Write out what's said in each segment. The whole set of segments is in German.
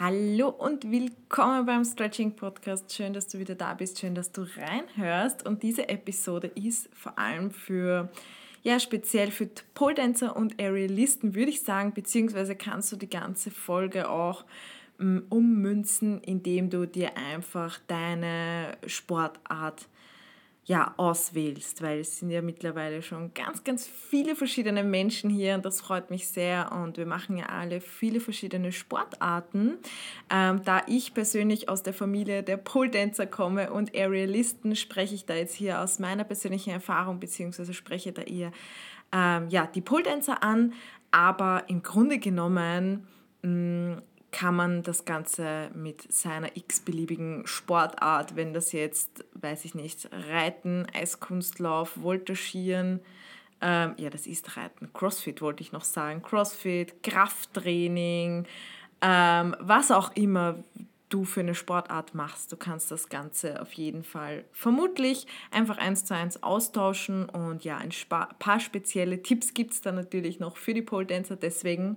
Hallo und willkommen beim Stretching Podcast. Schön, dass du wieder da bist, schön, dass du reinhörst. Und diese Episode ist vor allem für, ja, speziell für Pole Dancer und Aerialisten, würde ich sagen, beziehungsweise kannst du die ganze Folge auch mm, ummünzen, indem du dir einfach deine Sportart ja, auswählst, weil es sind ja mittlerweile schon ganz, ganz viele verschiedene Menschen hier und das freut mich sehr und wir machen ja alle viele verschiedene Sportarten. Ähm, da ich persönlich aus der Familie der Pole Dancer komme und Aerialisten, spreche ich da jetzt hier aus meiner persönlichen Erfahrung beziehungsweise spreche da eher ähm, ja, die Pole Dancer an, aber im Grunde genommen mh, mm, kann man das Ganze mit seiner x-beliebigen Sportart, wenn das jetzt, weiß ich nicht, Reiten, Eiskunstlauf, Voltigieren, ähm, ja, das ist Reiten, Crossfit wollte ich noch sagen, Crossfit, Krafttraining, ähm, was auch immer du für eine Sportart machst. Du kannst das Ganze auf jeden Fall vermutlich einfach eins zu eins austauschen. Und ja, ein paar spezielle Tipps gibt es da natürlich noch für die Pole Dancer, deswegen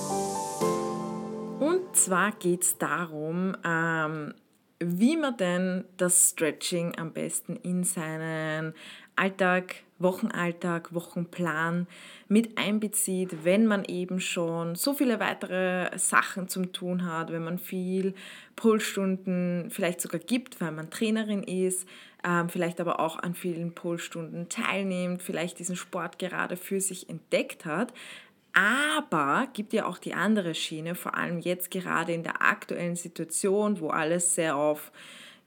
zwar geht es darum, ähm, wie man denn das Stretching am besten in seinen Alltag, Wochenalltag, Wochenplan mit einbezieht, wenn man eben schon so viele weitere Sachen zum Tun hat, wenn man viel Polstunden vielleicht sogar gibt, weil man Trainerin ist, ähm, vielleicht aber auch an vielen Polstunden teilnimmt, vielleicht diesen Sport gerade für sich entdeckt hat, aber gibt ja auch die andere Schiene, vor allem jetzt gerade in der aktuellen Situation, wo alles sehr auf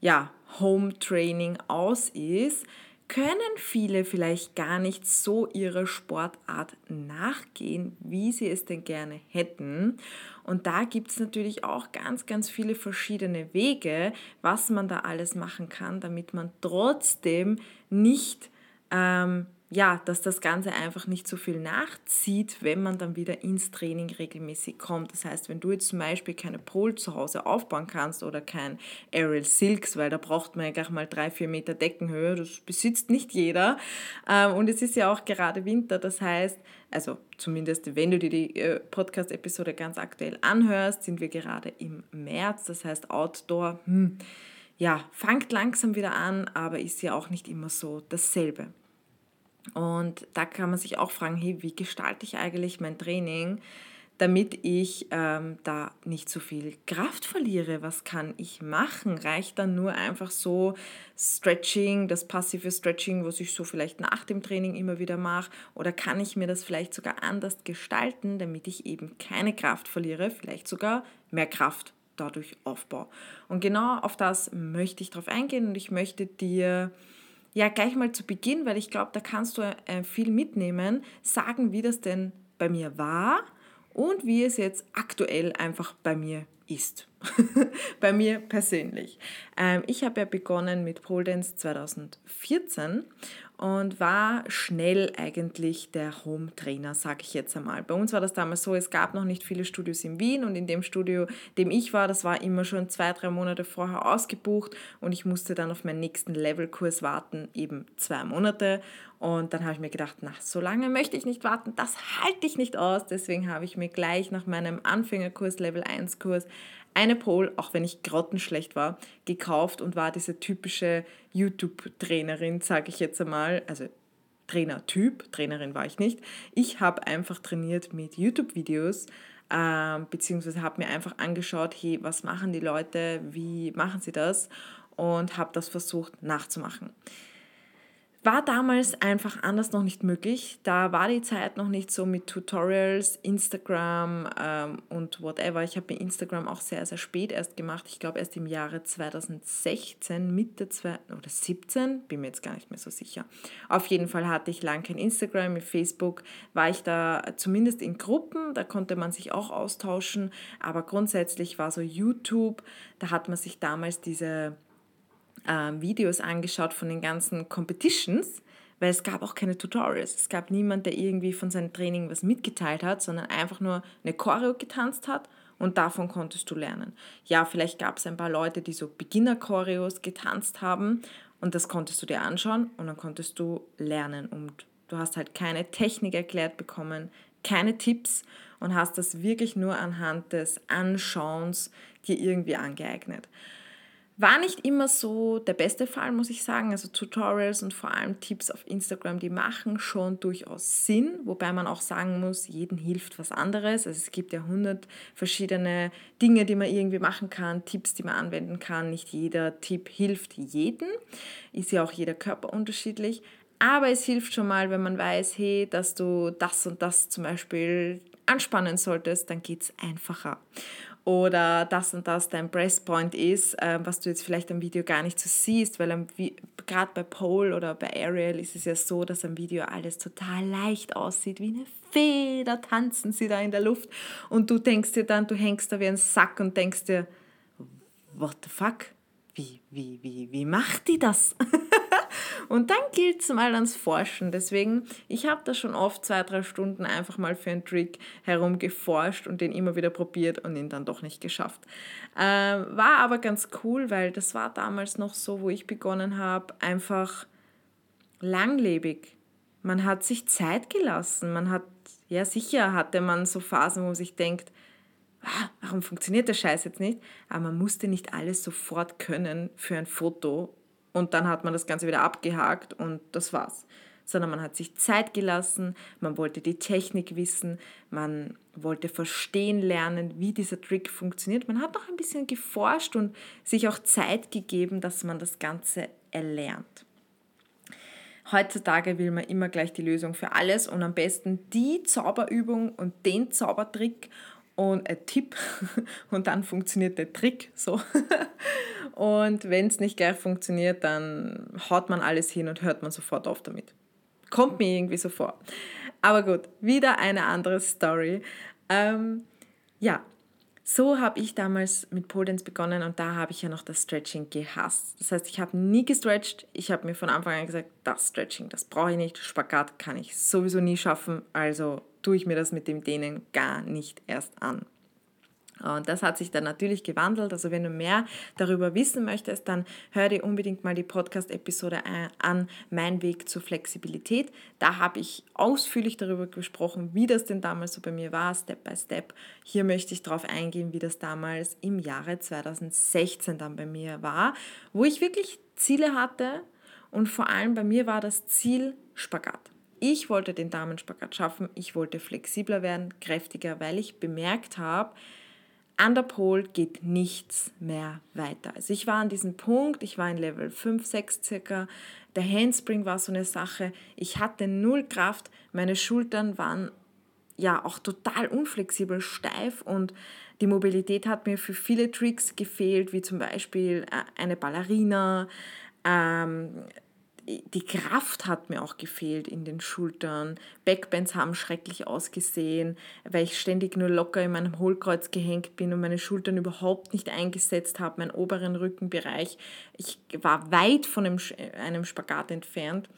ja, Home Training aus ist, können viele vielleicht gar nicht so ihrer Sportart nachgehen, wie sie es denn gerne hätten. Und da gibt es natürlich auch ganz, ganz viele verschiedene Wege, was man da alles machen kann, damit man trotzdem nicht ähm, ja, dass das Ganze einfach nicht so viel nachzieht, wenn man dann wieder ins Training regelmäßig kommt. Das heißt, wenn du jetzt zum Beispiel keine Pole zu Hause aufbauen kannst oder kein Aerial Silks, weil da braucht man ja gleich mal drei, vier Meter Deckenhöhe, das besitzt nicht jeder. Ähm, und es ist ja auch gerade Winter, das heißt, also zumindest wenn du dir die äh, Podcast-Episode ganz aktuell anhörst, sind wir gerade im März, das heißt Outdoor, hm, ja, fangt langsam wieder an, aber ist ja auch nicht immer so dasselbe. Und da kann man sich auch fragen, hey, wie gestalte ich eigentlich mein Training, damit ich ähm, da nicht so viel Kraft verliere? Was kann ich machen? Reicht dann nur einfach so Stretching, das passive Stretching, was ich so vielleicht nach dem Training immer wieder mache? Oder kann ich mir das vielleicht sogar anders gestalten, damit ich eben keine Kraft verliere, vielleicht sogar mehr Kraft dadurch aufbaue? Und genau auf das möchte ich drauf eingehen und ich möchte dir ja gleich mal zu Beginn, weil ich glaube, da kannst du äh, viel mitnehmen, sagen, wie das denn bei mir war und wie es jetzt aktuell einfach bei mir ist. bei mir persönlich. Ähm, ich habe ja begonnen mit Pole Dance 2014 und war schnell eigentlich der Home-Trainer, sage ich jetzt einmal. Bei uns war das damals so, es gab noch nicht viele Studios in Wien und in dem Studio, dem ich war, das war immer schon zwei, drei Monate vorher ausgebucht und ich musste dann auf meinen nächsten Levelkurs warten, eben zwei Monate. Und dann habe ich mir gedacht, na, so lange möchte ich nicht warten, das halte ich nicht aus. Deswegen habe ich mir gleich nach meinem Anfängerkurs, Level 1 Kurs, eine Pole, auch wenn ich grottenschlecht war, gekauft und war diese typische YouTube-Trainerin, sage ich jetzt einmal. Also Trainertyp, Trainerin war ich nicht. Ich habe einfach trainiert mit YouTube-Videos, äh, beziehungsweise habe mir einfach angeschaut, hey, was machen die Leute, wie machen sie das und habe das versucht nachzumachen. War damals einfach anders noch nicht möglich. Da war die Zeit noch nicht so mit Tutorials, Instagram ähm, und whatever. Ich habe mir Instagram auch sehr, sehr spät erst gemacht. Ich glaube erst im Jahre 2016, Mitte zwei, oder 17, bin mir jetzt gar nicht mehr so sicher. Auf jeden Fall hatte ich lang kein Instagram. Mit Facebook war ich da zumindest in Gruppen, da konnte man sich auch austauschen. Aber grundsätzlich war so YouTube, da hat man sich damals diese äh, Videos angeschaut von den ganzen Competitions, weil es gab auch keine Tutorials. Es gab niemand, der irgendwie von seinem Training was mitgeteilt hat, sondern einfach nur eine Choreo getanzt hat und davon konntest du lernen. Ja, vielleicht gab es ein paar Leute, die so Beginner-Choreos getanzt haben und das konntest du dir anschauen und dann konntest du lernen und du hast halt keine Technik erklärt bekommen, keine Tipps und hast das wirklich nur anhand des Anschauens dir irgendwie angeeignet. War nicht immer so der beste Fall, muss ich sagen. Also Tutorials und vor allem Tipps auf Instagram, die machen schon durchaus Sinn, wobei man auch sagen muss, jedem hilft was anderes. Also es gibt ja hundert verschiedene Dinge, die man irgendwie machen kann, Tipps, die man anwenden kann. Nicht jeder Tipp hilft jedem, ist ja auch jeder Körper unterschiedlich. Aber es hilft schon mal, wenn man weiß, hey, dass du das und das zum Beispiel anspannen solltest, dann geht es einfacher oder das und das dein Breastpoint ist, äh, was du jetzt vielleicht am Video gar nicht so siehst, weil gerade bei Pole oder bei Ariel ist es ja so, dass am Video alles total leicht aussieht, wie eine Feder tanzen sie da in der Luft und du denkst dir dann, du hängst da wie ein Sack und denkst dir, what the fuck? Wie, wie, wie, wie macht die das? Und dann gilt es mal ans Forschen. Deswegen, ich habe da schon oft zwei, drei Stunden einfach mal für einen Trick herumgeforscht und den immer wieder probiert und ihn dann doch nicht geschafft. Ähm, war aber ganz cool, weil das war damals noch so, wo ich begonnen habe, einfach langlebig. Man hat sich Zeit gelassen. Man hat, ja sicher hatte man so Phasen, wo man sich denkt, ah, warum funktioniert der Scheiß jetzt nicht? Aber man musste nicht alles sofort können für ein Foto und dann hat man das Ganze wieder abgehakt und das war's. Sondern man hat sich Zeit gelassen, man wollte die Technik wissen, man wollte verstehen lernen, wie dieser Trick funktioniert. Man hat noch ein bisschen geforscht und sich auch Zeit gegeben, dass man das Ganze erlernt. Heutzutage will man immer gleich die Lösung für alles und am besten die Zauberübung und den Zaubertrick und ein Tipp und dann funktioniert der Trick so. Und wenn es nicht gleich funktioniert, dann haut man alles hin und hört man sofort auf damit. Kommt mir irgendwie so vor. Aber gut, wieder eine andere Story. Ähm, ja, so habe ich damals mit Pole Dance begonnen und da habe ich ja noch das Stretching gehasst. Das heißt, ich habe nie gestretched. Ich habe mir von Anfang an gesagt, das Stretching, das brauche ich nicht. Spagat kann ich sowieso nie schaffen. Also tue ich mir das mit dem Dehnen gar nicht erst an. Und das hat sich dann natürlich gewandelt. Also wenn du mehr darüber wissen möchtest, dann hör dir unbedingt mal die Podcast-Episode an, Mein Weg zur Flexibilität. Da habe ich ausführlich darüber gesprochen, wie das denn damals so bei mir war, Step by Step. Hier möchte ich darauf eingehen, wie das damals im Jahre 2016 dann bei mir war, wo ich wirklich Ziele hatte und vor allem bei mir war das Ziel Spagat. Ich wollte den Damenspagat schaffen, ich wollte flexibler werden, kräftiger, weil ich bemerkt habe, an der Pole geht nichts mehr weiter. Also ich war an diesem Punkt, ich war in Level 5, 6 circa. Der Handspring war so eine Sache. Ich hatte null Kraft. Meine Schultern waren ja auch total unflexibel, steif und die Mobilität hat mir für viele Tricks gefehlt, wie zum Beispiel äh, eine Ballerina, ähm, die Kraft hat mir auch gefehlt in den Schultern. Backbends haben schrecklich ausgesehen, weil ich ständig nur locker in meinem Hohlkreuz gehängt bin und meine Schultern überhaupt nicht eingesetzt habe, meinen oberen Rückenbereich. Ich war weit von einem Spagat entfernt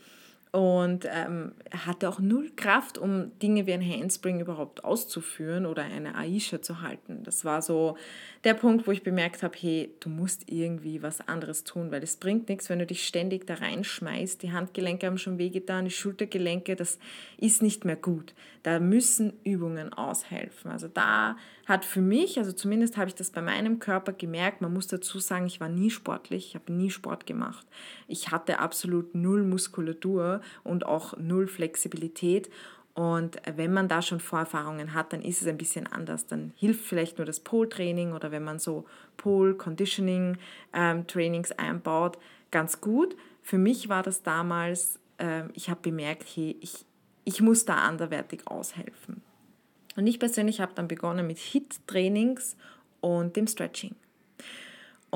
und ähm, hatte auch null Kraft, um Dinge wie ein Handspring überhaupt auszuführen oder eine Aisha zu halten. Das war so der Punkt, wo ich bemerkt habe, hey, du musst irgendwie was anderes tun, weil es bringt nichts, wenn du dich ständig da reinschmeißt. Die Handgelenke haben schon wehgetan, die Schultergelenke, das ist nicht mehr gut. Da müssen Übungen aushelfen. Also da hat für mich, also zumindest habe ich das bei meinem Körper gemerkt, man muss dazu sagen, ich war nie sportlich, ich habe nie Sport gemacht. Ich hatte absolut null Muskulatur und auch null Flexibilität. Und wenn man da schon Vorerfahrungen hat, dann ist es ein bisschen anders. Dann hilft vielleicht nur das Pole-Training oder wenn man so Pole-Conditioning-Trainings ähm, einbaut, ganz gut. Für mich war das damals äh, ich habe bemerkt, hey, ich, ich muss da anderwertig aushelfen. Und ich persönlich habe dann begonnen mit HIT-Trainings und dem Stretching.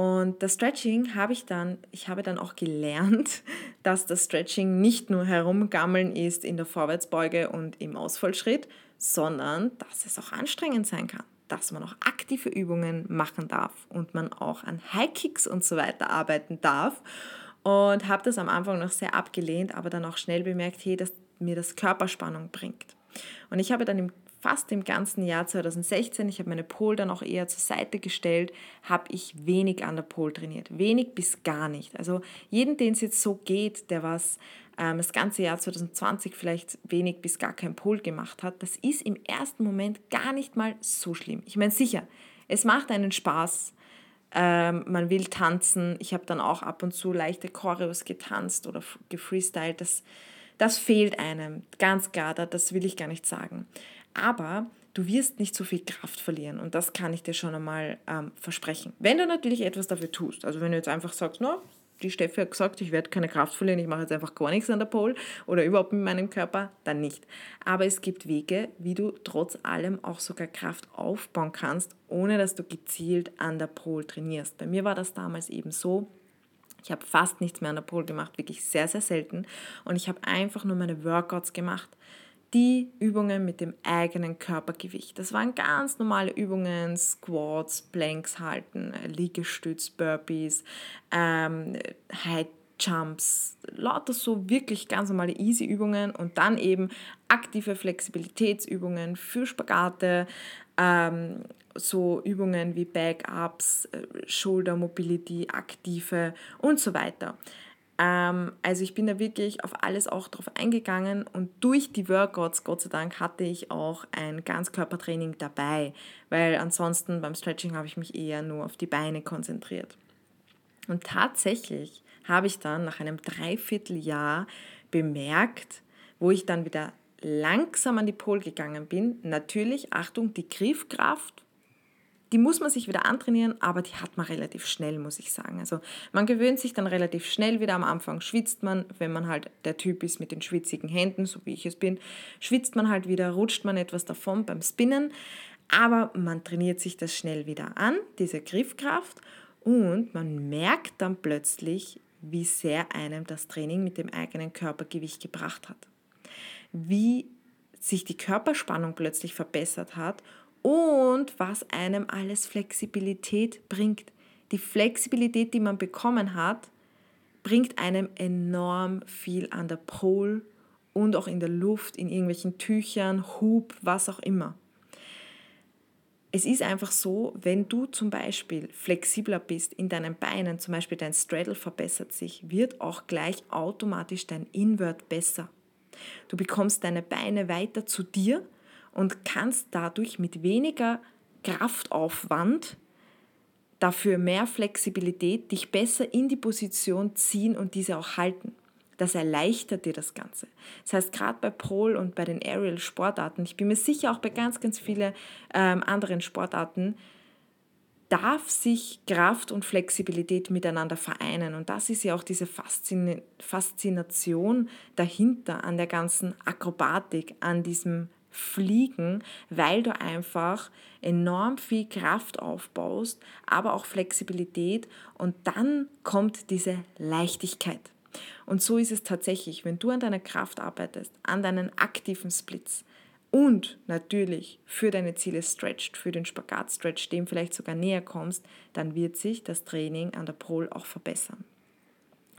Und das Stretching habe ich dann, ich habe dann auch gelernt, dass das Stretching nicht nur herumgammeln ist in der Vorwärtsbeuge und im Ausfallschritt, sondern dass es auch anstrengend sein kann, dass man auch aktive Übungen machen darf und man auch an High Kicks und so weiter arbeiten darf. Und habe das am Anfang noch sehr abgelehnt, aber dann auch schnell bemerkt, hey, dass mir das Körperspannung bringt. Und ich habe dann im fast im ganzen Jahr 2016, ich habe meine Pole dann auch eher zur Seite gestellt, habe ich wenig an der Pole trainiert. Wenig bis gar nicht. Also jeden, den es jetzt so geht, der was ähm, das ganze Jahr 2020 vielleicht wenig bis gar kein Pole gemacht hat, das ist im ersten Moment gar nicht mal so schlimm. Ich meine, sicher, es macht einen Spaß. Ähm, man will tanzen. Ich habe dann auch ab und zu leichte Choreos getanzt oder gefreestylt. Das, das fehlt einem, ganz klar, das will ich gar nicht sagen. Aber du wirst nicht so viel Kraft verlieren und das kann ich dir schon einmal ähm, versprechen. Wenn du natürlich etwas dafür tust, also wenn du jetzt einfach sagst, no, die Steffi hat gesagt, ich werde keine Kraft verlieren, ich mache jetzt einfach gar nichts an der Pole oder überhaupt mit meinem Körper, dann nicht. Aber es gibt Wege, wie du trotz allem auch sogar Kraft aufbauen kannst, ohne dass du gezielt an der Pole trainierst. Bei mir war das damals eben so, ich habe fast nichts mehr an der Pole gemacht, wirklich sehr, sehr selten. Und ich habe einfach nur meine Workouts gemacht die Übungen mit dem eigenen Körpergewicht. Das waren ganz normale Übungen, Squats, Planks halten, Liegestütz, Burpees, ähm, High Jumps, lauter so wirklich ganz normale easy Übungen und dann eben aktive Flexibilitätsübungen für Spagate, ähm, so Übungen wie Back-Ups, äh, Shoulder Mobility, aktive und so weiter. Ähm, also ich bin da wirklich auf alles auch drauf eingegangen und durch die Workouts, Gott sei Dank, hatte ich auch ein Ganzkörpertraining dabei, weil ansonsten beim Stretching habe ich mich eher nur auf die Beine konzentriert. Und tatsächlich habe ich dann nach einem Dreivierteljahr bemerkt, wo ich dann wieder langsam an die Pol gegangen bin. Natürlich, Achtung, die Griffkraft die muss man sich wieder antrainieren, aber die hat man relativ schnell, muss ich sagen. Also man gewöhnt sich dann relativ schnell wieder. Am Anfang schwitzt man, wenn man halt der Typ ist mit den schwitzigen Händen, so wie ich es bin, schwitzt man halt wieder, rutscht man etwas davon beim Spinnen. Aber man trainiert sich das schnell wieder an, diese Griffkraft, und man merkt dann plötzlich, wie sehr einem das Training mit dem eigenen Körpergewicht gebracht hat. Wie sich die Körperspannung plötzlich verbessert hat und was einem alles Flexibilität bringt. Die Flexibilität, die man bekommen hat, bringt einem enorm viel an der Pole und auch in der Luft, in irgendwelchen Tüchern, Hub, was auch immer. Es ist einfach so, wenn du zum Beispiel flexibler bist in deinen Beinen, zum Beispiel dein Straddle verbessert sich, wird auch gleich automatisch dein Invert besser. Du bekommst deine Beine weiter zu dir und kannst dadurch mit weniger Kraftaufwand dafür mehr Flexibilität dich besser in die Position ziehen und diese auch halten. Das erleichtert dir das Ganze. Das heißt, gerade bei Pole und bei den Aerial-Sportarten, ich bin mir sicher auch bei ganz, ganz vielen ähm, anderen Sportarten, darf sich Kraft und Flexibilität miteinander vereinen. Und das ist ja auch diese Faszination dahinter an der ganzen Akrobatik, an diesem fliegen, weil du einfach enorm viel Kraft aufbaust, aber auch Flexibilität und dann kommt diese Leichtigkeit. Und so ist es tatsächlich, wenn du an deiner Kraft arbeitest, an deinen aktiven Splits und natürlich für deine Ziele stretcht, für den Spagat-Stretch, dem vielleicht sogar näher kommst, dann wird sich das Training an der Pole auch verbessern.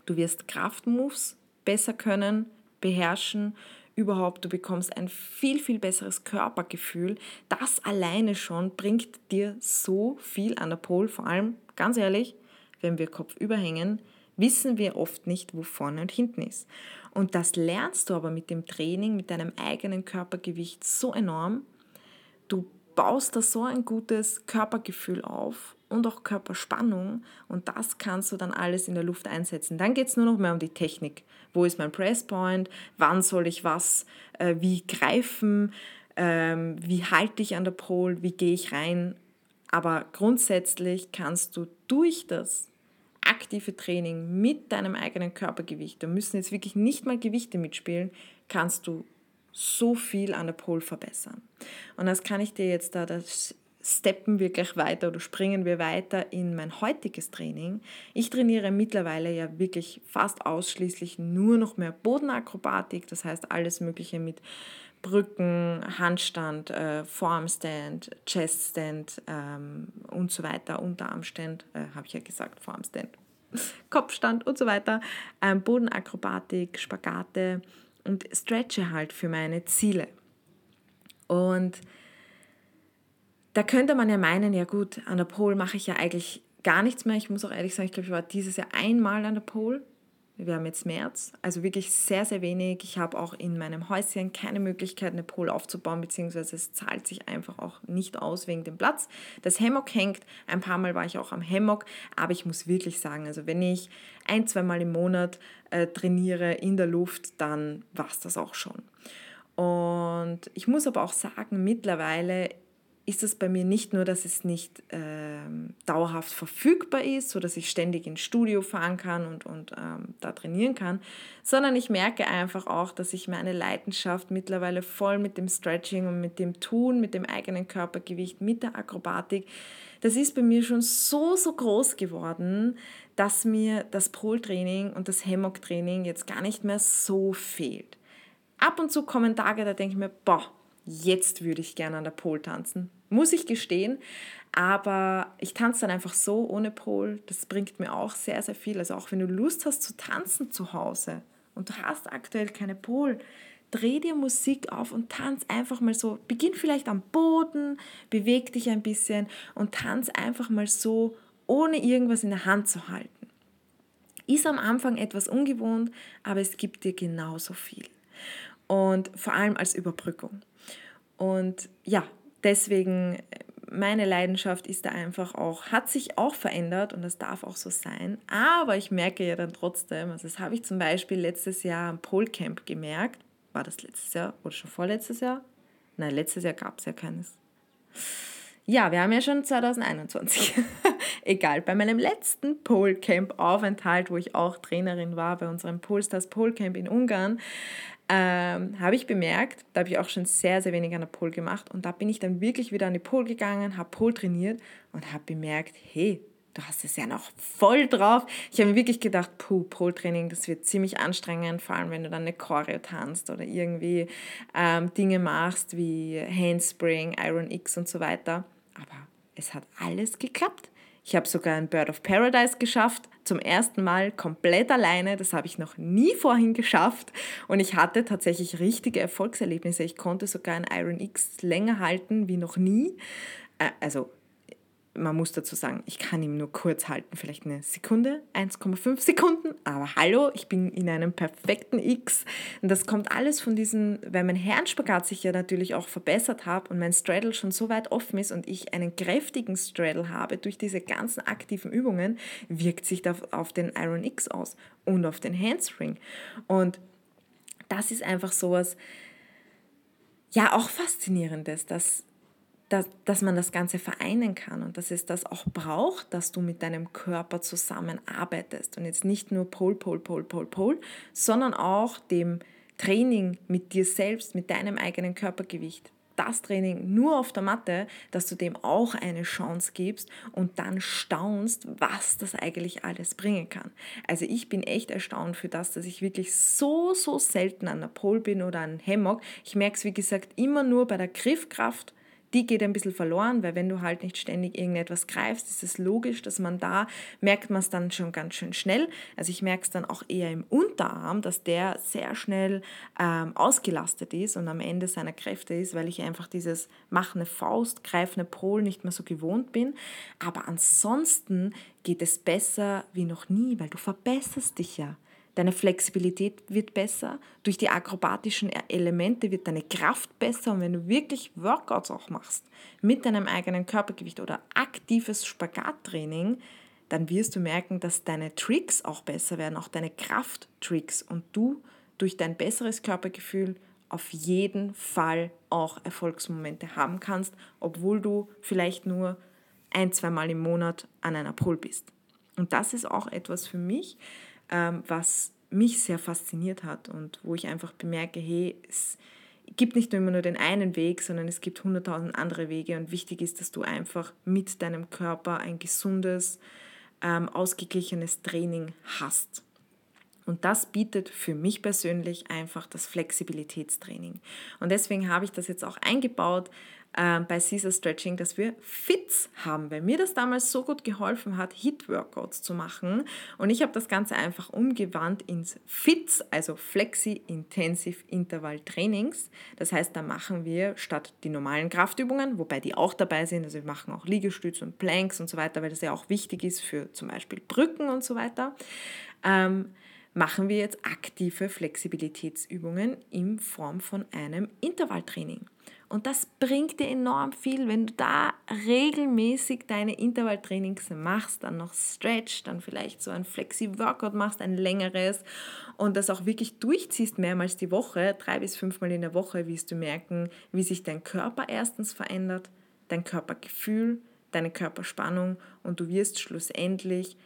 Du wirst Kraftmoves besser können, beherrschen, überhaupt, du bekommst ein viel, viel besseres Körpergefühl. Das alleine schon bringt dir so viel an der Pole. Vor allem, ganz ehrlich, wenn wir Kopf überhängen, wissen wir oft nicht, wo vorne und hinten ist. Und das lernst du aber mit dem Training, mit deinem eigenen Körpergewicht so enorm. Du baust da so ein gutes Körpergefühl auf und auch Körperspannung und das kannst du dann alles in der Luft einsetzen. Dann geht es nur noch mehr um die Technik. Wo ist mein Presspoint? Wann soll ich was äh, wie greifen? Ähm, wie halte ich an der Pole? Wie gehe ich rein? Aber grundsätzlich kannst du durch das aktive Training mit deinem eigenen Körpergewicht, da müssen jetzt wirklich nicht mal Gewichte mitspielen, kannst du so viel an der Pole verbessern. Und das kann ich dir jetzt da, das steppen wir gleich weiter oder springen wir weiter in mein heutiges Training. Ich trainiere mittlerweile ja wirklich fast ausschließlich nur noch mehr Bodenakrobatik, das heißt alles Mögliche mit Brücken, Handstand, äh, Forearmstand, Cheststand ähm, und so weiter, Unterarmstand, äh, habe ich ja gesagt, Forearmstand, Kopfstand und so weiter, ähm, Bodenakrobatik, Spagate und stretche halt für meine Ziele. Und da könnte man ja meinen, ja gut, an der Pole mache ich ja eigentlich gar nichts mehr. Ich muss auch ehrlich sagen, ich glaube, ich war dieses Jahr einmal an der Pole. Wir haben jetzt März, also wirklich sehr, sehr wenig. Ich habe auch in meinem Häuschen keine Möglichkeit, eine Pole aufzubauen, beziehungsweise es zahlt sich einfach auch nicht aus wegen dem Platz. Das Hammock hängt, ein paar Mal war ich auch am Hammock, aber ich muss wirklich sagen, also wenn ich ein, zwei Mal im Monat äh, trainiere in der Luft, dann war es das auch schon. Und ich muss aber auch sagen, mittlerweile ist es bei mir nicht nur, dass es nicht ähm, dauerhaft verfügbar ist, sodass ich ständig ins Studio fahren kann und, und ähm, da trainieren kann, sondern ich merke einfach auch, dass ich meine Leidenschaft mittlerweile voll mit dem Stretching und mit dem Tun, mit dem eigenen Körpergewicht, mit der Akrobatik, das ist bei mir schon so, so groß geworden, dass mir das Pole-Training und das Hammock-Training jetzt gar nicht mehr so fehlt. Ab und zu kommen Tage, da denke ich mir, boah, jetzt würde ich gerne an der Pole tanzen. Muss ich gestehen. Aber ich tanze dann einfach so ohne Pole. Das bringt mir auch sehr, sehr viel. Also auch wenn du Lust hast zu tanzen zu Hause und du hast aktuell keine Pole, dreh dir Musik auf und tanz einfach mal so. Beginn vielleicht am Boden, beweg dich ein bisschen und tanz einfach mal so, ohne irgendwas in der Hand zu halten. Ist am Anfang etwas ungewohnt, aber es gibt dir genauso viel. Und vor allem als Überbrückung. Und ja, deswegen meine Leidenschaft ist da einfach auch, hat sich auch verändert und das darf auch so sein. Aber ich merke ja dann trotzdem, also das habe ich zum Beispiel letztes Jahr am Polcamp gemerkt. War das letztes Jahr oder schon vorletztes Jahr? Nein, letztes Jahr gab es ja keines. Ja, wir haben ja schon 2021. Egal, bei meinem letzten Polcamp-Aufenthalt, wo ich auch Trainerin war, bei unserem Polstars Polcamp in Ungarn, ähm, habe ich bemerkt, da habe ich auch schon sehr, sehr wenig an der Pole gemacht und da bin ich dann wirklich wieder an die Pole gegangen, habe Pole trainiert und habe bemerkt, hey, du hast es ja noch voll drauf. Ich habe mir wirklich gedacht, puh, Pole-Training, das wird ziemlich anstrengend, vor allem wenn du dann eine Choreo tanzt oder irgendwie ähm, Dinge machst wie Handspring, Iron X und so weiter. Aber es hat alles geklappt. Ich habe sogar ein Bird of Paradise geschafft, zum ersten Mal komplett alleine. Das habe ich noch nie vorhin geschafft. Und ich hatte tatsächlich richtige Erfolgserlebnisse. Ich konnte sogar ein Iron X länger halten wie noch nie. Äh, also man muss dazu sagen, ich kann ihn nur kurz halten, vielleicht eine Sekunde, 1,5 Sekunden, aber hallo, ich bin in einem perfekten X. Und das kommt alles von diesem, weil mein Herrenspagat sich ja natürlich auch verbessert hat und mein Straddle schon so weit offen ist und ich einen kräftigen Straddle habe durch diese ganzen aktiven Übungen, wirkt sich das auf den Iron X aus und auf den Handspring. Und das ist einfach sowas, ja, auch faszinierendes, dass dass, dass man das Ganze vereinen kann und dass es das auch braucht, dass du mit deinem Körper zusammenarbeitest und jetzt nicht nur Pol, Pol, Pol, Pol, Pol, sondern auch dem Training mit dir selbst, mit deinem eigenen Körpergewicht. Das Training nur auf der Matte, dass du dem auch eine Chance gibst und dann staunst, was das eigentlich alles bringen kann. Also ich bin echt erstaunt für das, dass ich wirklich so, so selten an der Pole bin oder an Hammock. Ich merke es, wie gesagt, immer nur bei der Griffkraft die geht ein bisschen verloren, weil wenn du halt nicht ständig irgendetwas greifst, ist es logisch, dass man da, merkt man es dann schon ganz schön schnell. Also ich merke es dann auch eher im Unterarm, dass der sehr schnell ähm, ausgelastet ist und am Ende seiner Kräfte ist, weil ich einfach dieses mach eine Faust, greif eine Pol nicht mehr so gewohnt bin. Aber ansonsten geht es besser wie noch nie, weil du verbesserst dich ja. Deine Flexibilität wird besser. Durch die akrobatischen Elemente wird deine Kraft besser. Und wenn du wirklich Workouts auch machst mit deinem eigenen Körpergewicht oder aktives Spagattraining, dann wirst du merken, dass deine Tricks auch besser werden, auch deine Krafttricks. Und du durch dein besseres Körpergefühl auf jeden Fall auch Erfolgsmomente haben kannst, obwohl du vielleicht nur ein, zweimal im Monat an einer Pole bist. Und das ist auch etwas für mich, was mich sehr fasziniert hat und wo ich einfach bemerke, hey, es gibt nicht immer nur den einen Weg, sondern es gibt hunderttausend andere Wege und wichtig ist, dass du einfach mit deinem Körper ein gesundes, ähm, ausgeglichenes Training hast. Und das bietet für mich persönlich einfach das Flexibilitätstraining. Und deswegen habe ich das jetzt auch eingebaut äh, bei Caesar Stretching, dass wir Fits haben, weil mir das damals so gut geholfen hat, Hit-Workouts zu machen. Und ich habe das Ganze einfach umgewandt ins Fits, also Flexi Intensive Interval Trainings. Das heißt, da machen wir statt die normalen Kraftübungen, wobei die auch dabei sind, also wir machen auch Liegestütze und Planks und so weiter, weil das ja auch wichtig ist für zum Beispiel Brücken und so weiter. Ähm, machen wir jetzt aktive Flexibilitätsübungen in Form von einem Intervalltraining. Und das bringt dir enorm viel, wenn du da regelmäßig deine Intervalltrainings machst, dann noch Stretch, dann vielleicht so ein Flexi-Workout machst, ein längeres und das auch wirklich durchziehst mehrmals die Woche, drei bis fünfmal in der Woche, wirst du merken, wie sich dein Körper erstens verändert, dein Körpergefühl, deine Körperspannung und du wirst schlussendlich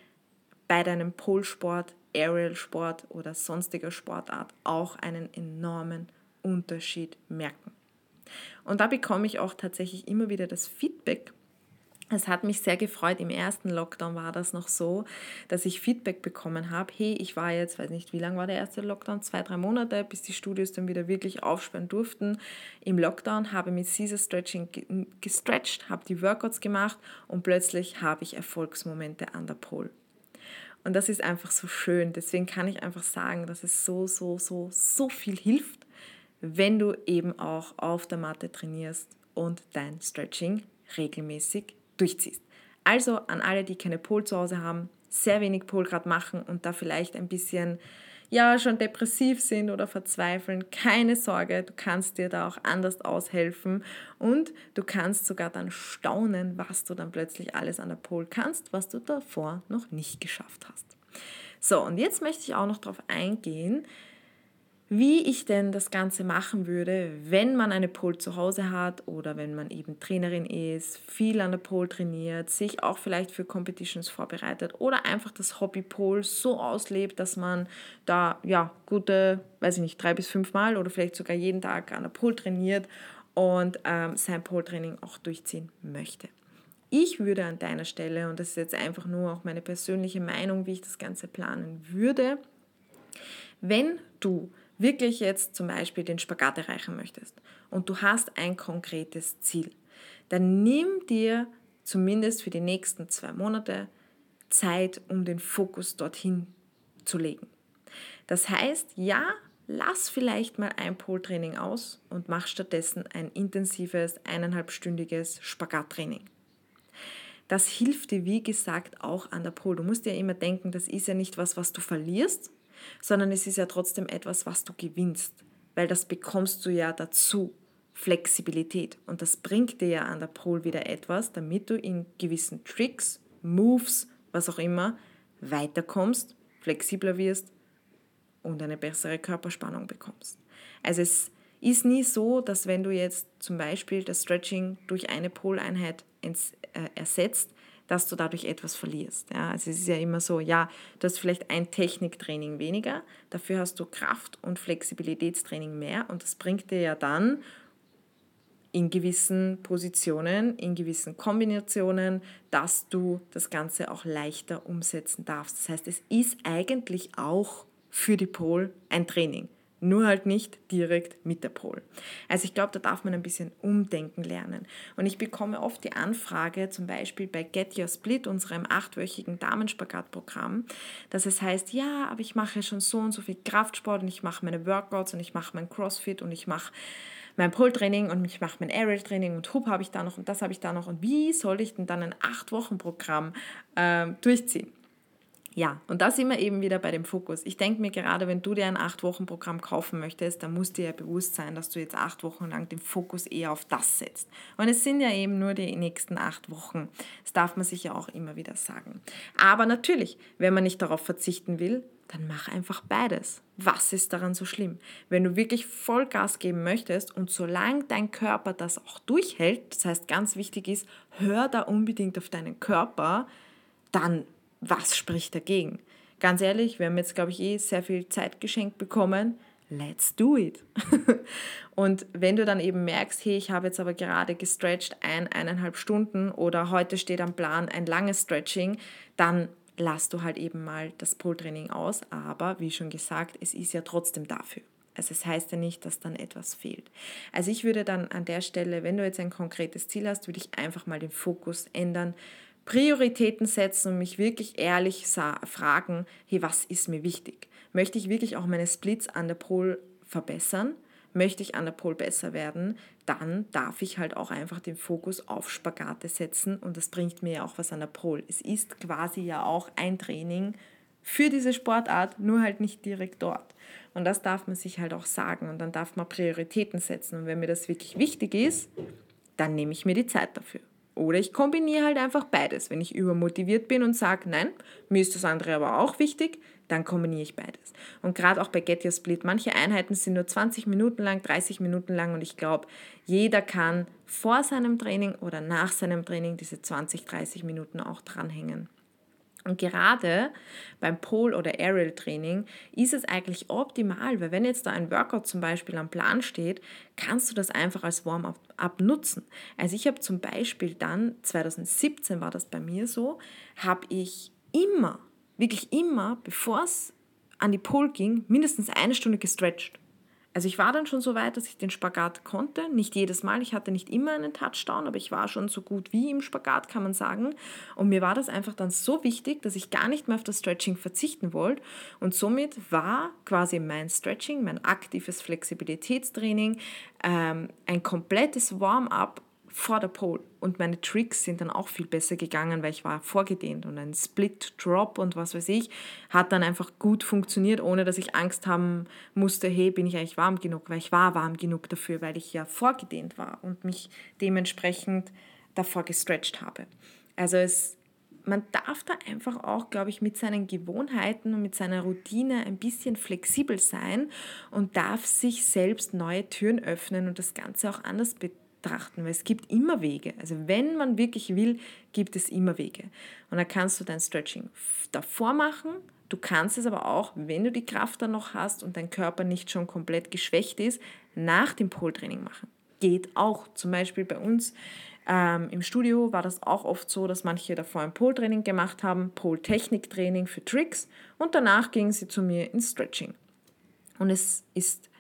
bei deinem Polsport Aerial-Sport oder sonstiger Sportart auch einen enormen Unterschied merken. Und da bekomme ich auch tatsächlich immer wieder das Feedback. Es hat mich sehr gefreut. Im ersten Lockdown war das noch so, dass ich Feedback bekommen habe. Hey, ich war jetzt, weiß nicht, wie lange war der erste Lockdown? Zwei, drei Monate, bis die Studios dann wieder wirklich aufsperren durften. Im Lockdown habe ich mit Caesar Stretching gestretched, habe die Workouts gemacht und plötzlich habe ich Erfolgsmomente an der Pole. Und das ist einfach so schön. Deswegen kann ich einfach sagen, dass es so, so, so, so viel hilft, wenn du eben auch auf der Matte trainierst und dein Stretching regelmäßig durchziehst. Also an alle, die keine Pol zu Hause haben, sehr wenig Pol gerade machen und da vielleicht ein bisschen ja schon depressiv sind oder verzweifeln, keine Sorge, du kannst dir da auch anders aushelfen und du kannst sogar dann staunen, was du dann plötzlich alles an der Pole kannst, was du davor noch nicht geschafft hast. So, und jetzt möchte ich auch noch darauf eingehen, wie ich denn das Ganze machen würde, wenn man eine Pole zu Hause hat oder wenn man eben Trainerin ist, viel an der Pole trainiert, sich auch vielleicht für Competitions vorbereitet oder einfach das Hobby Pole so auslebt, dass man da ja gute, weiß ich nicht, drei bis fünf Mal oder vielleicht sogar jeden Tag an der Pole trainiert und ähm, sein Pole-Training auch durchziehen möchte. Ich würde an deiner Stelle, und das ist jetzt einfach nur auch meine persönliche Meinung, wie ich das Ganze planen würde, wenn du wirklich jetzt zum Beispiel den Spagat erreichen möchtest und du hast ein konkretes Ziel, dann nimm dir zumindest für die nächsten zwei Monate Zeit, um den Fokus dorthin zu legen. Das heißt, ja, lass vielleicht mal ein Poltraining aus und mach stattdessen ein intensives, eineinhalbstündiges Spagattraining. Das hilft dir, wie gesagt, auch an der Pol. Du musst dir ja immer denken, das ist ja nicht was, was du verlierst, sondern es ist ja trotzdem etwas, was du gewinnst, weil das bekommst du ja dazu. Flexibilität. Und das bringt dir ja an der Pole wieder etwas, damit du in gewissen Tricks, Moves, was auch immer, weiterkommst, flexibler wirst und eine bessere Körperspannung bekommst. Also es ist nie so, dass wenn du jetzt zum Beispiel das Stretching durch eine Poleinheit äh, ersetzt, dass du dadurch etwas verlierst. Ja, also es ist ja immer so, ja, du hast vielleicht ein Techniktraining weniger, dafür hast du Kraft- und Flexibilitätstraining mehr und das bringt dir ja dann in gewissen Positionen, in gewissen Kombinationen, dass du das Ganze auch leichter umsetzen darfst. Das heißt, es ist eigentlich auch für die Pol ein Training nur halt nicht direkt mit der Pole. Also ich glaube, da darf man ein bisschen umdenken lernen. Und ich bekomme oft die Anfrage, zum Beispiel bei Get Your Split, unserem achtwöchigen Damenspagatprogramm, dass es heißt, ja, aber ich mache schon so und so viel Kraftsport und ich mache meine Workouts und ich mache mein Crossfit und ich mache mein Pole-Training und ich mache mein Aerial-Training und Hub habe ich da noch und das habe ich da noch und wie soll ich denn dann ein Acht-Wochen-Programm äh, durchziehen? Ja, und da sind wir eben wieder bei dem Fokus. Ich denke mir gerade, wenn du dir ein 8-Wochen-Programm kaufen möchtest, dann musst dir ja bewusst sein, dass du jetzt acht Wochen lang den Fokus eher auf das setzt. Und es sind ja eben nur die nächsten acht Wochen. Das darf man sich ja auch immer wieder sagen. Aber natürlich, wenn man nicht darauf verzichten will, dann mach einfach beides. Was ist daran so schlimm? Wenn du wirklich Vollgas geben möchtest und solange dein Körper das auch durchhält, das heißt ganz wichtig ist, hör da unbedingt auf deinen Körper, dann was spricht dagegen? Ganz ehrlich, wir haben jetzt, glaube ich, eh sehr viel Zeit geschenkt bekommen. Let's do it. und wenn du dann eben merkst, hey, ich habe jetzt aber gerade gestretched ein, eineinhalb Stunden oder heute steht am Plan ein langes Stretching, dann lass du halt eben mal das Pole-Training aus. Aber wie schon gesagt, es ist ja trotzdem dafür. Also es heißt ja nicht, dass dann etwas fehlt. Also ich würde dann an der Stelle, wenn du jetzt ein konkretes Ziel hast, würde ich einfach mal den Fokus ändern, Prioritäten setzen und mich wirklich ehrlich fragen, hey, was ist mir wichtig? Möchte ich wirklich auch meine Splits an der Pole verbessern? Möchte ich an der Pole besser werden? Dann darf ich halt auch einfach den Fokus auf Spagate setzen und das bringt mir ja auch was an der Pole. Es ist quasi ja auch ein Training für diese Sportart, nur halt nicht direkt dort. Und das darf man sich halt auch sagen und dann darf man Prioritäten setzen. Und wenn mir das wirklich wichtig ist, dann nehme ich mir die Zeit dafür. Oder ich kombiniere halt einfach beides. Wenn ich übermotiviert bin und sage, nein, mir ist das andere aber auch wichtig, dann kombiniere ich beides. Und gerade auch bei Get Your Split, manche Einheiten sind nur 20 Minuten lang, 30 Minuten lang und ich glaube, jeder kann vor seinem Training oder nach seinem Training diese 20, 30 Minuten auch dranhängen. Und gerade beim Pole- oder Aerial-Training ist es eigentlich optimal, weil wenn jetzt da ein Workout zum Beispiel am Plan steht, kannst du das einfach als Warm-up nutzen. Also ich habe zum Beispiel dann, 2017 war das bei mir so, habe ich immer, wirklich immer, bevor es an die Pole ging, mindestens eine Stunde gestretched. Also ich war dann schon so weit, dass ich den Spagat konnte. Nicht jedes Mal, ich hatte nicht immer einen Touchdown, aber ich war schon so gut wie im Spagat, kann man sagen. Und mir war das einfach dann so wichtig, dass ich gar nicht mehr auf das Stretching verzichten wollte. Und somit war quasi mein Stretching, mein aktives Flexibilitätstraining, ähm, ein komplettes Warm-up vor der Pole. Und meine Tricks sind dann auch viel besser gegangen, weil ich war vorgedehnt und ein Split Drop und was weiß ich hat dann einfach gut funktioniert, ohne dass ich Angst haben musste, hey, bin ich eigentlich warm genug, weil ich war warm genug dafür, weil ich ja vorgedehnt war und mich dementsprechend davor gestretched habe. Also es man darf da einfach auch, glaube ich, mit seinen Gewohnheiten und mit seiner Routine ein bisschen flexibel sein und darf sich selbst neue Türen öffnen und das Ganze auch anders betrachten betrachten, weil es gibt immer Wege. Also wenn man wirklich will, gibt es immer Wege. Und dann kannst du dein Stretching davor machen. Du kannst es aber auch, wenn du die Kraft dann noch hast und dein Körper nicht schon komplett geschwächt ist, nach dem Pole-Training machen. Geht auch. Zum Beispiel bei uns ähm, im Studio war das auch oft so, dass manche davor ein Pole-Training gemacht haben, Pole-Technik-Training für Tricks und danach gingen sie zu mir ins Stretching. Und es ist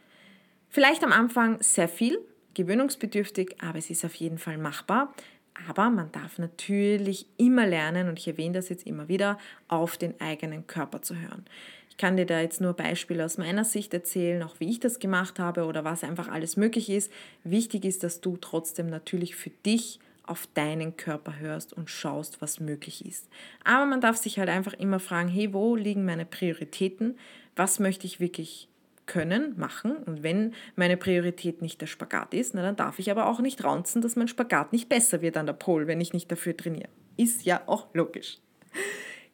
vielleicht am Anfang sehr viel, gewöhnungsbedürftig, aber es ist auf jeden Fall machbar. Aber man darf natürlich immer lernen, und ich erwähne das jetzt immer wieder, auf den eigenen Körper zu hören. Ich kann dir da jetzt nur Beispiele aus meiner Sicht erzählen, auch wie ich das gemacht habe oder was einfach alles möglich ist. Wichtig ist, dass du trotzdem natürlich für dich auf deinen Körper hörst und schaust, was möglich ist. Aber man darf sich halt einfach immer fragen, hey, wo liegen meine Prioritäten? Was möchte ich wirklich können, machen. Und wenn meine Priorität nicht der Spagat ist, na, dann darf ich aber auch nicht raunzen, dass mein Spagat nicht besser wird an der Pole, wenn ich nicht dafür trainiere. Ist ja auch logisch.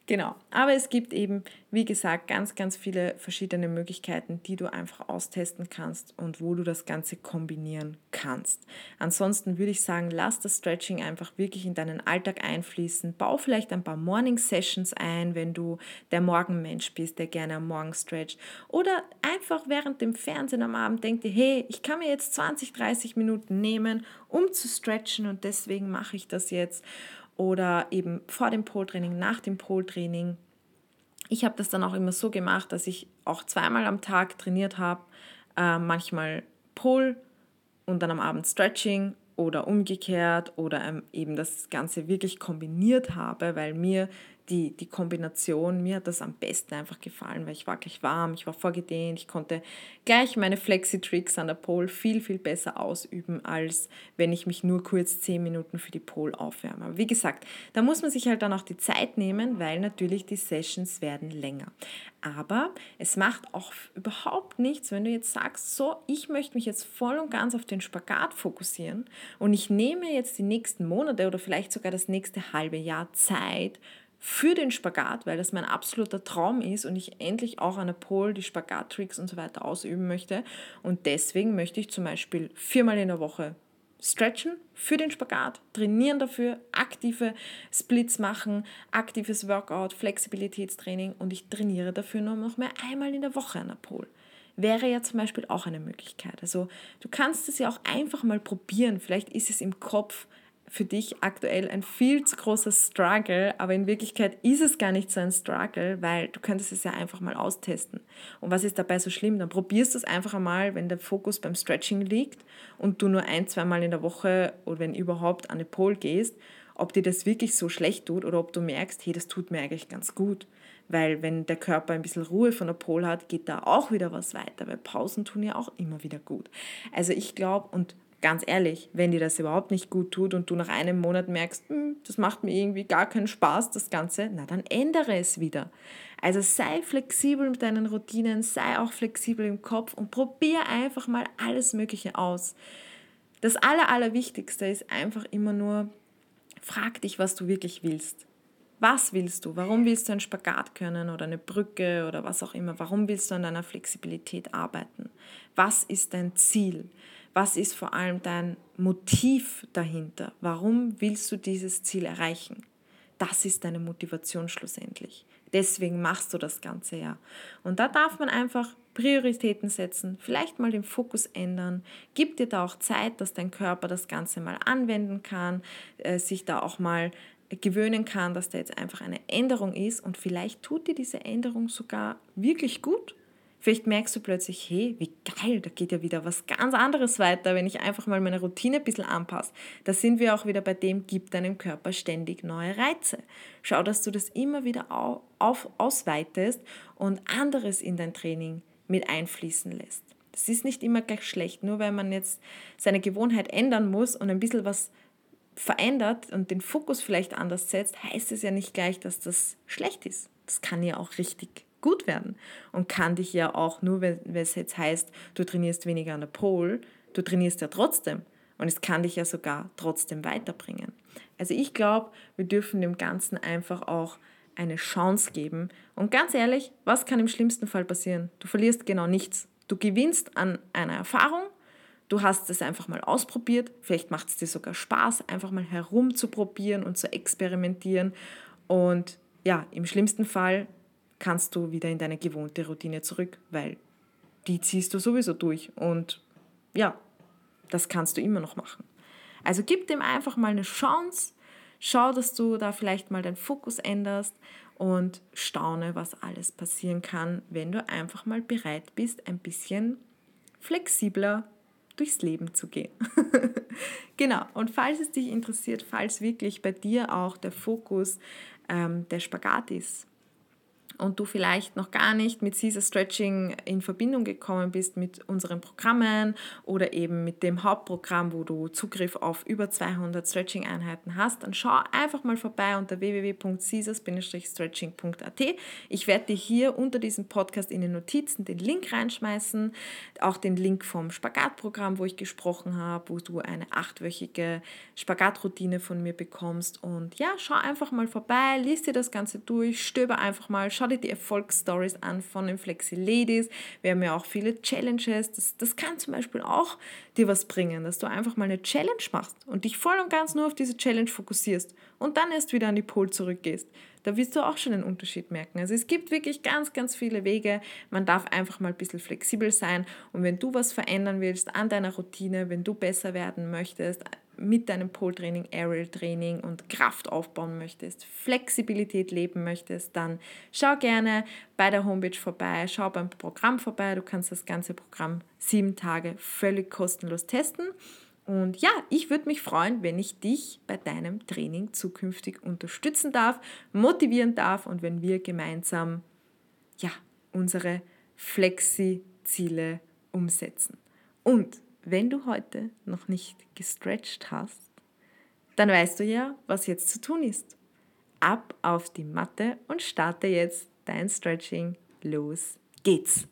Genau, aber es gibt eben, wie gesagt, ganz, ganz viele verschiedene Möglichkeiten, die du einfach austesten kannst und wo du das Ganze kombinieren kannst. Ansonsten würde ich sagen, lass das Stretching einfach wirklich in deinen Alltag einfließen. Bau vielleicht ein paar Morning Sessions ein, wenn du der Morgenmensch bist, der gerne am Morgen stretcht. Oder einfach während dem Fernsehen am Abend denkt dir, hey, ich kann mir jetzt 20, 30 Minuten nehmen, um zu stretchen und deswegen mache ich das jetzt oder eben vor dem Pole-Training, nach dem Pole-Training. Ich habe das dann auch immer so gemacht, dass ich auch zweimal am Tag trainiert habe, äh, manchmal Pole und dann am Abend Stretching oder umgekehrt oder ähm, eben das Ganze wirklich kombiniert habe, weil mir die, die Kombination, mir hat das am besten einfach gefallen, weil ich war gleich warm, ich war vorgedehnt, ich konnte gleich meine Flexi-Tricks an der Pole viel, viel besser ausüben, als wenn ich mich nur kurz 10 Minuten für die Pole aufwärme. Aber wie gesagt, da muss man sich halt dann auch die Zeit nehmen, weil natürlich die Sessions werden länger. Aber es macht auch überhaupt nichts, wenn du jetzt sagst, so, ich möchte mich jetzt voll und ganz auf den Spagat fokussieren und ich nehme jetzt die nächsten Monate oder vielleicht sogar das nächste halbe Jahr Zeit für den Spagat, weil das mein absoluter Traum ist und ich endlich auch an der Pole die Spagat-Tricks und so weiter ausüben möchte. Und deswegen möchte ich zum Beispiel viermal in der Woche stretchen für den Spagat, trainieren dafür, aktive Splits machen, aktives Workout, Flexibilitätstraining und ich trainiere dafür nur noch mehr einmal in der Woche an der Pole. Wäre ja zum Beispiel auch eine Möglichkeit. Also du kannst es ja auch einfach mal probieren. Vielleicht ist es im Kopf für dich aktuell ein viel zu großer Struggle, aber in Wirklichkeit ist es gar nicht so ein Struggle, weil du könntest es ja einfach mal austesten. Und was ist dabei so schlimm? Dann probierst du es einfach einmal, wenn der Fokus beim Stretching liegt und du nur ein, zwei Mal in der Woche oder wenn überhaupt an eine Pole gehst, ob dir das wirklich so schlecht tut oder ob du merkst, hey, das tut mir eigentlich ganz gut. Weil wenn der Körper ein bisschen Ruhe von der Pole hat, geht da auch wieder was weiter, weil Pausen tun ja auch immer wieder gut. Also ich glaube, und Ganz ehrlich, wenn dir das überhaupt nicht gut tut und du nach einem Monat merkst, hm, das macht mir irgendwie gar keinen Spaß, das Ganze, na dann ändere es wieder. Also sei flexibel mit deinen Routinen, sei auch flexibel im Kopf und probier einfach mal alles Mögliche aus. Das Aller, Allerwichtigste ist einfach immer nur, frag dich, was du wirklich willst. Was willst du? Warum willst du einen Spagat können oder eine Brücke oder was auch immer? Warum willst du an deiner Flexibilität arbeiten? Was ist dein Ziel? Was ist vor allem dein Motiv dahinter? Warum willst du dieses Ziel erreichen? Das ist deine Motivation schlussendlich. Deswegen machst du das Ganze ja. Und da darf man einfach Prioritäten setzen, vielleicht mal den Fokus ändern. Gib dir da auch Zeit, dass dein Körper das Ganze mal anwenden kann, äh, sich da auch mal gewöhnen kann, dass da jetzt einfach eine Änderung ist und vielleicht tut dir diese Änderung sogar wirklich gut Vielleicht merkst du plötzlich, hey, wie geil, da geht ja wieder was ganz anderes weiter, wenn ich einfach mal meine Routine ein bisschen anpasse. Da sind wir auch wieder bei dem, gib deinem Körper ständig neue Reize. Schau, dass du das immer wieder auf, ausweitest und anderes in dein Training mit einfließen lässt. Das ist nicht immer gleich schlecht, nur weil man jetzt seine Gewohnheit ändern muss und ein bisschen was verändert und den Fokus vielleicht anders setzt, heißt es ja nicht gleich, dass das schlecht ist. Das kann ja auch richtig gut werden und kann dich ja auch nur, wenn es jetzt heißt, du trainierst weniger an der Pole, du trainierst ja trotzdem und es kann dich ja sogar trotzdem weiterbringen. Also ich glaube, wir dürfen dem Ganzen einfach auch eine Chance geben. Und ganz ehrlich, was kann im schlimmsten Fall passieren? Du verlierst genau nichts. Du gewinnst an einer Erfahrung, du hast es einfach mal ausprobiert, vielleicht macht es dir sogar Spaß, einfach mal herumzuprobieren und zu experimentieren. Und ja, im schlimmsten Fall kannst du wieder in deine gewohnte Routine zurück, weil die ziehst du sowieso durch. Und ja, das kannst du immer noch machen. Also gib dem einfach mal eine Chance. Schau, dass du da vielleicht mal deinen Fokus änderst und staune, was alles passieren kann, wenn du einfach mal bereit bist, ein bisschen flexibler durchs Leben zu gehen. genau, und falls es dich interessiert, falls wirklich bei dir auch der Fokus ähm, der Spagat ist, und du vielleicht noch gar nicht mit Caesar Stretching in Verbindung gekommen bist mit unseren Programmen oder eben mit dem Hauptprogramm, wo du Zugriff auf über 200 Stretching-Einheiten hast, dann schau einfach mal vorbei unter www.caesars-stretching.at. Ich werde dir hier unter diesem Podcast in den Notizen den Link reinschmeißen, auch den Link vom Spagatprogramm, wo ich gesprochen habe, wo du eine achtwöchige Spagatroutine von mir bekommst. Und ja, schau einfach mal vorbei, lies dir das Ganze durch, stöber einfach mal, schau dir die Erfolgsstories an von den Flexi Ladies. Wir haben ja auch viele Challenges. Das, das kann zum Beispiel auch dir was bringen, dass du einfach mal eine Challenge machst und dich voll und ganz nur auf diese Challenge fokussierst und dann erst wieder an die Pole zurückgehst. Da wirst du auch schon einen Unterschied merken. Also es gibt wirklich ganz, ganz viele Wege. Man darf einfach mal ein bisschen flexibel sein. Und wenn du was verändern willst an deiner Routine, wenn du besser werden möchtest, mit deinem Pole-Training, Aerial-Training und Kraft aufbauen möchtest, Flexibilität leben möchtest, dann schau gerne bei der Homepage vorbei, schau beim Programm vorbei. Du kannst das ganze Programm sieben Tage völlig kostenlos testen. Und ja, ich würde mich freuen, wenn ich dich bei deinem Training zukünftig unterstützen darf, motivieren darf und wenn wir gemeinsam ja, unsere Flexi-Ziele umsetzen. Und wenn du heute noch nicht gestretched hast, dann weißt du ja, was jetzt zu tun ist. Ab auf die Matte und starte jetzt dein Stretching. Los geht's!